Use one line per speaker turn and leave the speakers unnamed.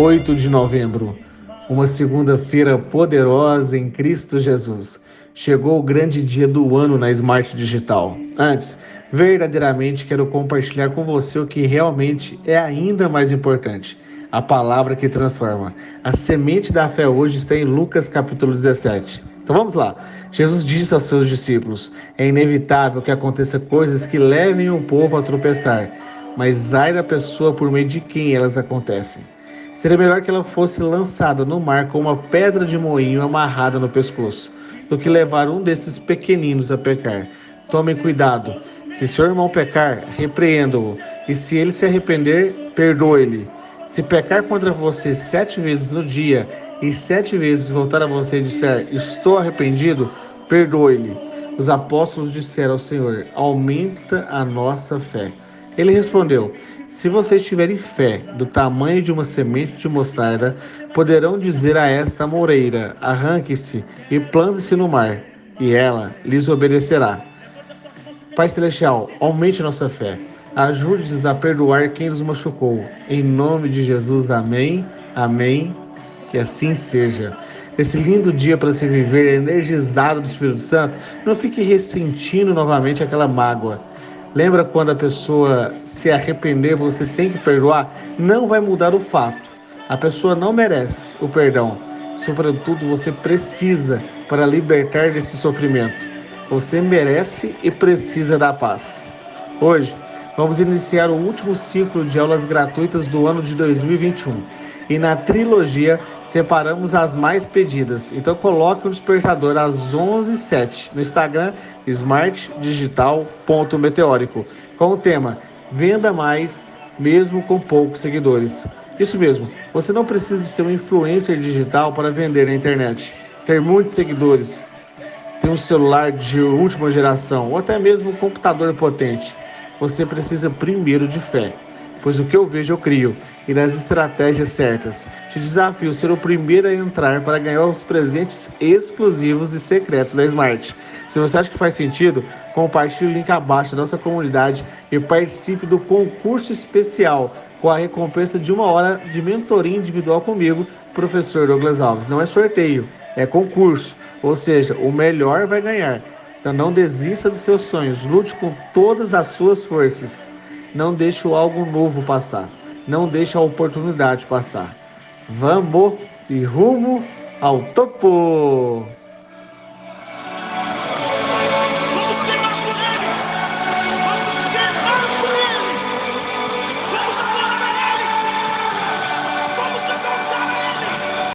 8 de novembro, uma segunda-feira poderosa em Cristo Jesus. Chegou o grande dia do ano na Smart Digital. Antes, verdadeiramente quero compartilhar com você o que realmente é ainda mais importante. A palavra que transforma. A semente da fé hoje está em Lucas capítulo 17. Então vamos lá. Jesus disse aos seus discípulos: É inevitável que aconteça coisas que levem o povo a tropeçar, mas ai da pessoa por meio de quem elas acontecem. Seria melhor que ela fosse lançada no mar com uma pedra de moinho amarrada no pescoço, do que levar um desses pequeninos a pecar. Tome cuidado. Se seu irmão pecar, repreenda-o, e se ele se arrepender, perdoe-lhe. Se pecar contra você sete vezes no dia e sete vezes voltar a você e disser: Estou arrependido, perdoe-lhe. Os apóstolos disseram ao Senhor: Aumenta a nossa fé. Ele respondeu: Se vocês tiverem fé do tamanho de uma semente de mostarda, poderão dizer a esta moreira: Arranque-se e plante-se no mar, e ela lhes obedecerá. Pai Celestial, aumente nossa fé. Ajude-nos a perdoar quem nos machucou. Em nome de Jesus, amém, amém. Que assim seja. Esse lindo dia para se viver energizado do Espírito Santo, não fique ressentindo novamente aquela mágoa. Lembra quando a pessoa se arrepender, você tem que perdoar? Não vai mudar o fato. A pessoa não merece o perdão. Sobretudo, você precisa para libertar desse sofrimento. Você merece e precisa da paz. Hoje, vamos iniciar o último ciclo de aulas gratuitas do ano de 2021 e na trilogia separamos as mais pedidas. Então coloque o despertador às 11h07 no Instagram smartdigital.meteórico com o tema Venda Mais mesmo com poucos seguidores. Isso mesmo, você não precisa de ser um influencer digital para vender na internet, ter muitos seguidores, ter um celular de última geração ou até mesmo um computador potente. Você precisa primeiro de fé pois o que eu vejo eu crio, e nas estratégias certas. Te desafio a ser o primeiro a entrar para ganhar os presentes exclusivos e secretos da Smart. Se você acha que faz sentido, compartilhe o link abaixo da nossa comunidade e participe do concurso especial com a recompensa de uma hora de mentoria individual comigo, professor Douglas Alves. Não é sorteio, é concurso, ou seja, o melhor vai ganhar. Então não desista dos seus sonhos, lute com todas as suas forças. Não deixe o algo novo passar. Não deixe a oportunidade passar. Vamos e rumo ao topo!